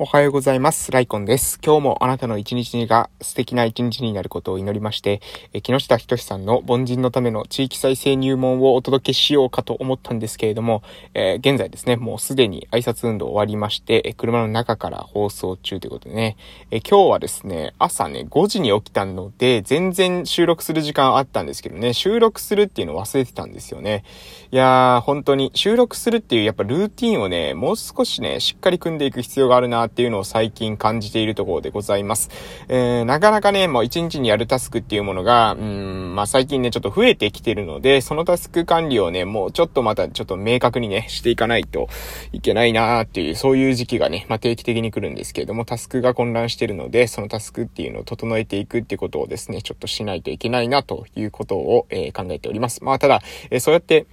おはようございます。ライコンです。今日もあなたの一日が素敵な一日になることを祈りまして、え木下仁さんの凡人のための地域再生入門をお届けしようかと思ったんですけれども、えー、現在ですね、もうすでに挨拶運動終わりまして、え車の中から放送中ということでね、え今日はですね、朝ね、5時に起きたので、全然収録する時間あったんですけどね、収録するっていうのを忘れてたんですよね。いやー、本当に収録するっていうやっぱルーティンをね、もう少しね、しっかり組んでいく必要があるなっていうのを最近感じているところでございます。えー、なかなかね、もう一日にやるタスクっていうものが、うん、まあ最近ね、ちょっと増えてきてるので、そのタスク管理をね、もうちょっとまたちょっと明確にね、していかないといけないなーっていう、そういう時期がね、まあ定期的に来るんですけれども、タスクが混乱してるので、そのタスクっていうのを整えていくっていうことをですね、ちょっとしないといけないなということを、えー、考えております。まあただ、えー、そうやって、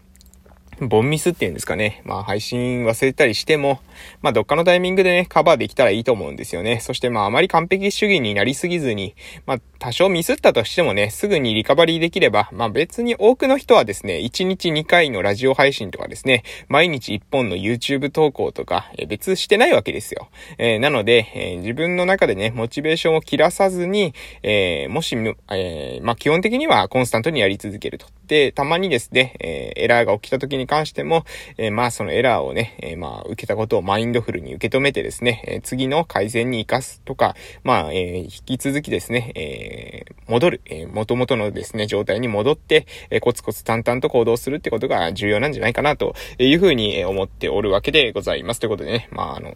ボンミスっていうんですかね。まあ配信忘れたりしても、まあどっかのタイミングでね、カバーできたらいいと思うんですよね。そしてまああまり完璧主義になりすぎずに、まあ多少ミスったとしてもね、すぐにリカバリーできれば、まあ別に多くの人はですね、1日2回のラジオ配信とかですね、毎日1本の YouTube 投稿とか、え別してないわけですよ。えー、なので、えー、自分の中でね、モチベーションを切らさずに、えー、もし、えまあ基本的にはコンスタントにやり続けると。で、たまにですね、えエラーが起きた時に関しても、えまあそのエラーをね、えまあ受けたことをマインドフルに受け止めてですね、え次の改善に活かすとか、まあ、え引き続きですね、え戻る、え元々のですね、状態に戻って、えコツコツ淡々と行動するってことが重要なんじゃないかなというふうに思っておるわけでございます。ということでね、まああの、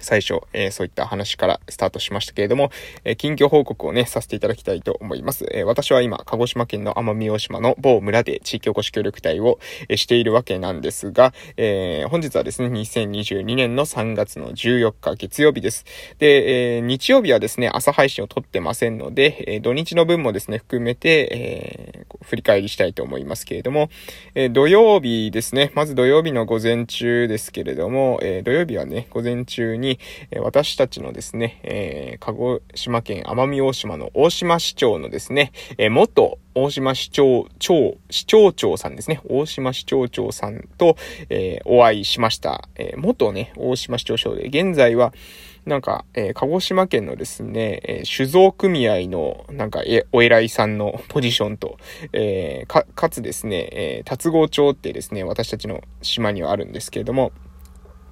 最初、えー、そういった話からスタートしましたけれども、えー、近況報告をね、させていただきたいと思います。えー、私は今、鹿児島県の奄美大島の某村で地域おこし協力隊を、えしているわけなんですが、え本日はですね、2022年の3月の14日月曜日です。で、え日曜日はですね、朝配信を撮ってませんので、え土日の分もですね、含めて、え振り返りしたいと思いますけれども、え土曜日ですね、まず土曜日の午前中ですけれども、え土曜日はね、午前中に、え私たちのですね、えー、鹿児島県奄美大島の大島市長のですね、えー、元大島市長、長、市長長さんですね。大島市長長さんと、えー、お会いしました。えー、元ね、大島市長長で、現在は、なんか、えー、鹿児島県のですね、え、酒造組合の、なんか、え、お偉いさんの ポジションと、え、か、かつですね、えー、達郷町ってですね、私たちの島にはあるんですけれども、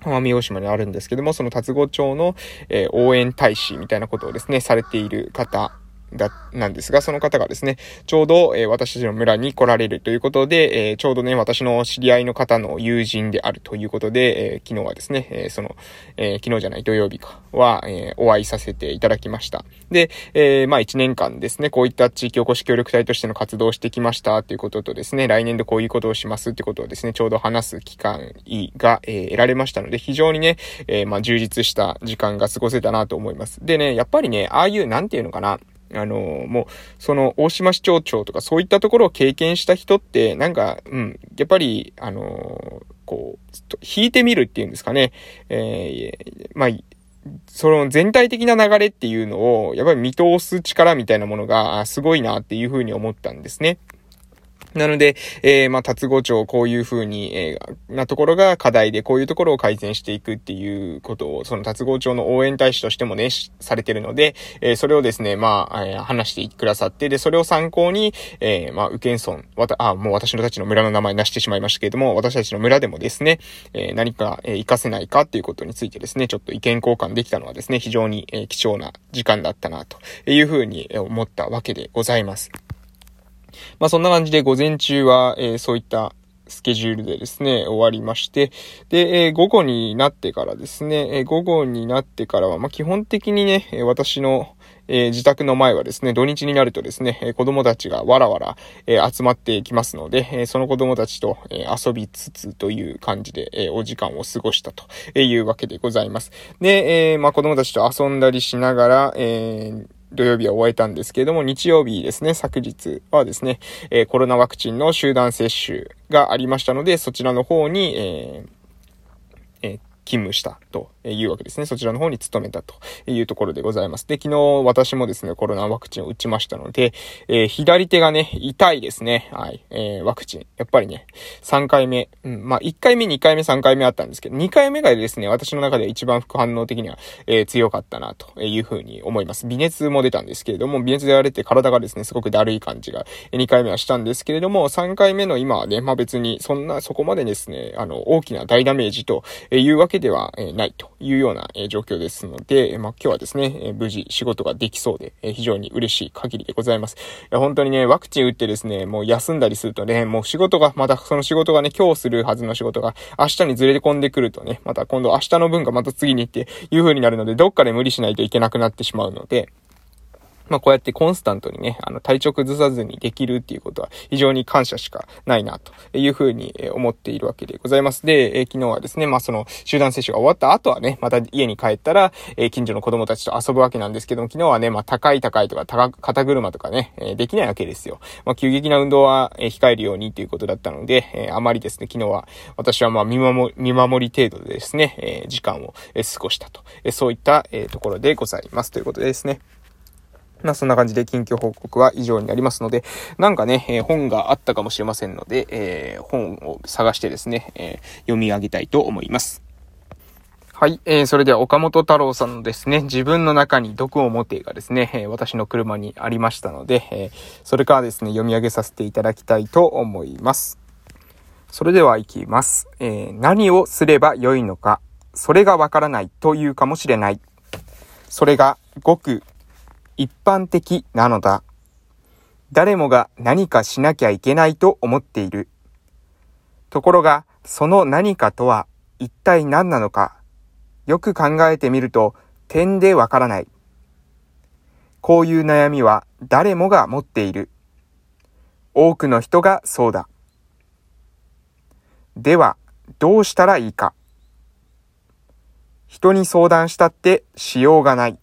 奄美大島にあるんですけども、その達郷町の、えー、応援大使みたいなことをですね、されている方だ、なんですが、その方がですね、ちょうど、えー、私たちの村に来られるということで、えー、ちょうどね、私の知り合いの方の友人であるということで、えー、昨日はですね、えその、え昨日じゃない土曜日かは、えお会いさせていただきました。で、えまあ一年間ですね、こういった地域おこし協力隊としての活動をしてきましたということとですね、来年度こういうことをしますってことをですね、ちょうど話す期間が、え得られましたので、非常にね、えまあ充実した時間が過ごせたなと思います。でね、やっぱりね、ああいう、なんていうのかな、あの、もう、その、大島市長長とかそういったところを経験した人って、なんか、うん、やっぱり、あの、こう、引いてみるっていうんですかね。えー、まあ、その全体的な流れっていうのを、やっぱり見通す力みたいなものが、すごいなっていうふうに思ったんですね。なので、えー、まあ、達合町こういう風に、えー、なところが課題で、こういうところを改善していくっていうことを、その達合町の応援大使としてもね、されてるので、えー、それをですね、まあ、えー、話してくださって、で、それを参考に、えー、まあ、宇検村、わた、あ、もう私のたちの村の名前出してしまいましたけれども、私たちの村でもですね、えー、何か、えー、活かせないかっていうことについてですね、ちょっと意見交換できたのはですね、非常に、えー、貴重な時間だったな、という風に思ったわけでございます。まあそんな感じで午前中は、えー、そういったスケジュールでですね、終わりまして、で、えー、午後になってからですね、えー、午後になってからは、まあ、基本的にね、私の、えー、自宅の前はですね、土日になるとですね、え子供たちがわらわら、え集まってきますので、えその子供たちと、え遊びつつという感じで、えお時間を過ごしたというわけでございます。で、えまあ、子供たちと遊んだりしながら、えー土曜日は終えたんですけれども、日曜日ですね、昨日はですね、えー、コロナワクチンの集団接種がありましたので、そちらの方に、えー勤務したというわけですね。そちらの方に勤めたというところでございます。で、昨日私もですね、コロナワクチンを打ちましたので、えー、左手がね、痛いですね。はい。えー、ワクチン。やっぱりね、3回目、うん、まあ、1回目、2回目、3回目あったんですけど、2回目がですね、私の中で一番副反応的には、えー、強かったな、というふうに思います。微熱も出たんですけれども、微熱でやれて体がですね、すごくだるい感じが、2回目はしたんですけれども、3回目の今はね、まあ、別に、そんな、そこまでですね、あの、大きな大ダメージというわけではないというような状況ですので、まあ、今日はですね、無事仕事ができそうで、非常に嬉しい限りでございます。いや、本当にね、ワクチン打ってですね、もう休んだりするとね、もう仕事が、またその仕事がね、今日するはずの仕事が明日にずれ込んでくるとね、また今度明日の分がまた次にっていう風になるので、どっかで無理しないといけなくなってしまうので、まあこうやってコンスタントにね、あの体調崩さずにできるっていうことは非常に感謝しかないなというふうに思っているわけでございます。で、え、昨日はですね、まあその集団接種が終わった後はね、また家に帰ったら、え、近所の子供たちと遊ぶわけなんですけども、昨日はね、まあ高い高いとか高肩車とかね、え、できないわけですよ。まあ急激な運動は、え控えるようにということだったので、えあまりですね、昨日は私はまあ見守見守り程度でですね、え時間を、え過ごしたと、えそういった、えところでございますということでですね。まあそんな感じで近況報告は以上になりますので、なんかね、えー、本があったかもしれませんので、えー、本を探してですね、えー、読み上げたいと思います。はい。えー、それでは岡本太郎さんのですね、自分の中に毒を持てがですね、え、私の車にありましたので、え、それからですね、読み上げさせていただきたいと思います。それでは行きます。え、何をすればよいのか、それがわからないというかもしれない。それがごく一般的なのだ。誰もが何かしなきゃいけないと思っている。ところが、その何かとは一体何なのか、よく考えてみると点でわからない。こういう悩みは誰もが持っている。多くの人がそうだ。では、どうしたらいいか。人に相談したってしようがない。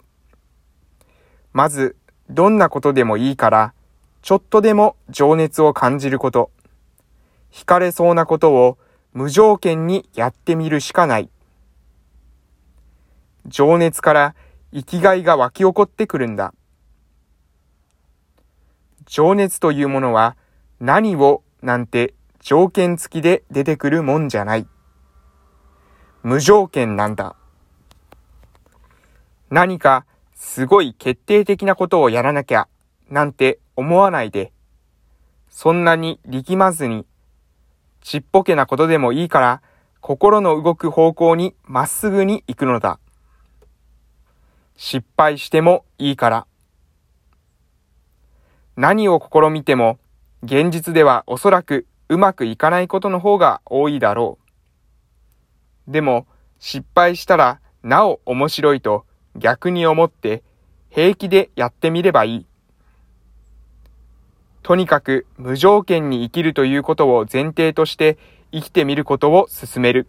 まず、どんなことでもいいから、ちょっとでも情熱を感じること、惹かれそうなことを無条件にやってみるしかない。情熱から生きがいが湧き起こってくるんだ。情熱というものは何をなんて条件付きで出てくるもんじゃない。無条件なんだ。何かすごい決定的なことをやらなきゃ、なんて思わないで、そんなに力まずに、ちっぽけなことでもいいから、心の動く方向にまっすぐに行くのだ。失敗してもいいから。何を試みても、現実ではおそらくうまくいかないことの方が多いだろう。でも、失敗したらなお面白いと逆に思って平気でやってみればいい。とにかく無条件に生きるということを前提として生きてみることを進める。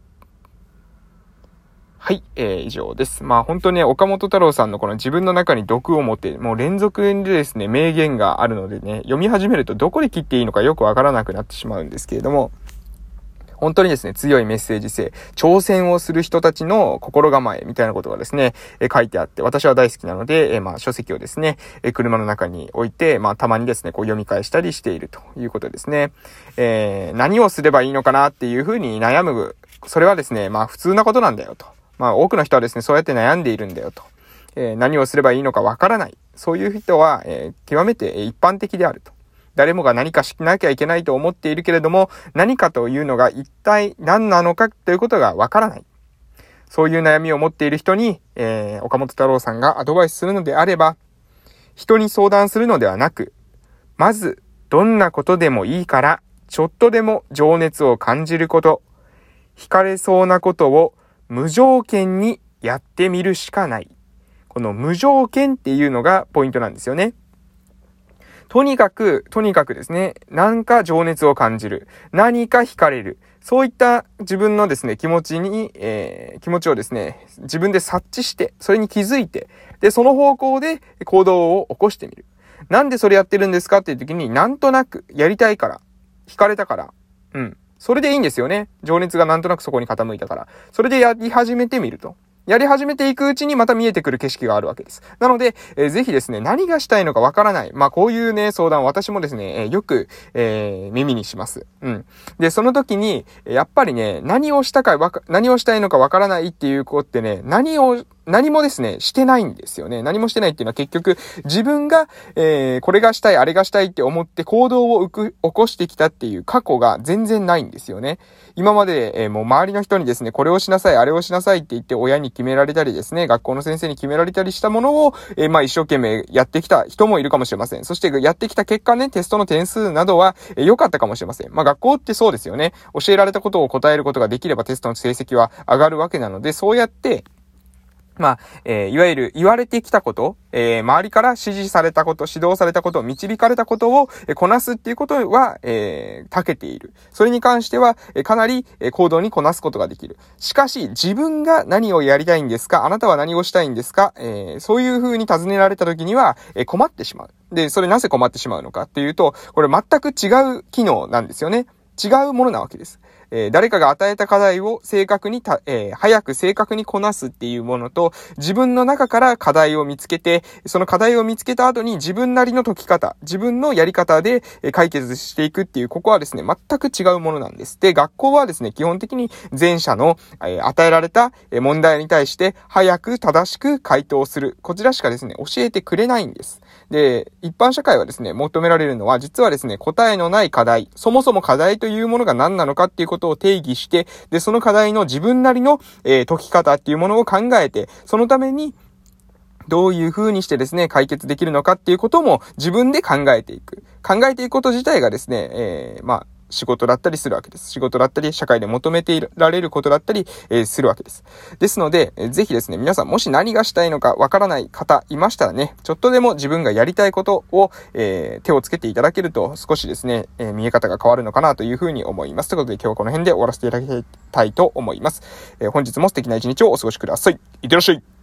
はい、えー、以上です。まあ本当ね、岡本太郎さんのこの自分の中に毒を持って、もう連続でですね、名言があるのでね、読み始めるとどこで切っていいのかよくわからなくなってしまうんですけれども、本当にですね、強いメッセージ性、挑戦をする人たちの心構えみたいなことがですね、え書いてあって、私は大好きなので、えまあ、書籍をですね、え車の中に置いて、まあ、たまにですね、こう読み返したりしているということですね。えー、何をすればいいのかなっていうふうに悩む、それはですね、まあ、普通なことなんだよと。まあ、多くの人はですね、そうやって悩んでいるんだよと。えー、何をすればいいのかわからない。そういう人は、えー、極めて一般的であると。誰もが何かしなきゃいけないと思っているけれども、何かというのが一体何なのかということがわからない。そういう悩みを持っている人に、えー、岡本太郎さんがアドバイスするのであれば、人に相談するのではなく、まず、どんなことでもいいから、ちょっとでも情熱を感じること、惹かれそうなことを無条件にやってみるしかない。この無条件っていうのがポイントなんですよね。とにかく、とにかくですね、何か情熱を感じる。何か惹かれる。そういった自分のですね、気持ちに、えー、気持ちをですね、自分で察知して、それに気づいて、で、その方向で行動を起こしてみる。なんでそれやってるんですか？っていう時に、なんとなくやりたいから、惹かれたから、うん。それでいいんですよね。情熱がなんとなくそこに傾いたから。それでやり始めてみると。やり始めていくうちにまた見えてくる景色があるわけです。なので、えー、ぜひですね、何がしたいのかわからない。まあ、こういうね、相談私もですね、えー、よく、えー、耳にします。うん。で、その時に、やっぱりね、何をしたかわか、何をしたいのかわからないっていう子ってね、何を何もですね、してないんですよね。何もしてないっていうのは結局、自分が、えー、これがしたい、あれがしたいって思って行動を起こしてきたっていう過去が全然ないんですよね。今まで、えー、もう周りの人にですね、これをしなさい、あれをしなさいって言って親に決められたりですね、学校の先生に決められたりしたものを、えー、まあ一生懸命やってきた人もいるかもしれません。そしてやってきた結果ね、テストの点数などは、えー、良かったかもしれません。まあ学校ってそうですよね。教えられたことを答えることができればテストの成績は上がるわけなので、そうやって、まあ、えー、いわゆる言われてきたこと、えー、周りから指示されたこと、指導されたこと、導かれたことを、えー、こなすっていうことは、えー、長けている。それに関しては、えー、かなり、えー、行動にこなすことができる。しかし、自分が何をやりたいんですかあなたは何をしたいんですかえー、そういう風に尋ねられた時には、えー、困ってしまう。で、それなぜ困ってしまうのかっていうと、これ全く違う機能なんですよね。違うものなわけです。えー、誰かが与えた課題を正確にた、えー、早く正確にこなすっていうものと、自分の中から課題を見つけて、その課題を見つけた後に自分なりの解き方、自分のやり方で解決していくっていう、ここはですね、全く違うものなんです。で、学校はですね、基本的に前者の、えー、与えられた問題に対して早く正しく回答する。こちらしかですね、教えてくれないんです。で、一般社会はですね、求められるのは、実はですね、答えのない課題、そもそも課題とというものが何なのかっていうことを定義して、で、その課題の自分なりの、えー、解き方っていうものを考えて、そのために、どういう風にしてですね、解決できるのかっていうことも自分で考えていく。考えていくこと自体がですね、えー、まあ、仕事だったりするわけです。仕事だったり、社会で求めていられることだったり、えー、するわけです。ですので、えー、ぜひですね、皆さんもし何がしたいのかわからない方いましたらね、ちょっとでも自分がやりたいことを、えー、手をつけていただけると、少しですね、え見え方が変わるのかなというふうに思います。ということで今日はこの辺で終わらせていただきたいと思います。え本日も素敵な一日をお過ごしください。いってらっしゃい。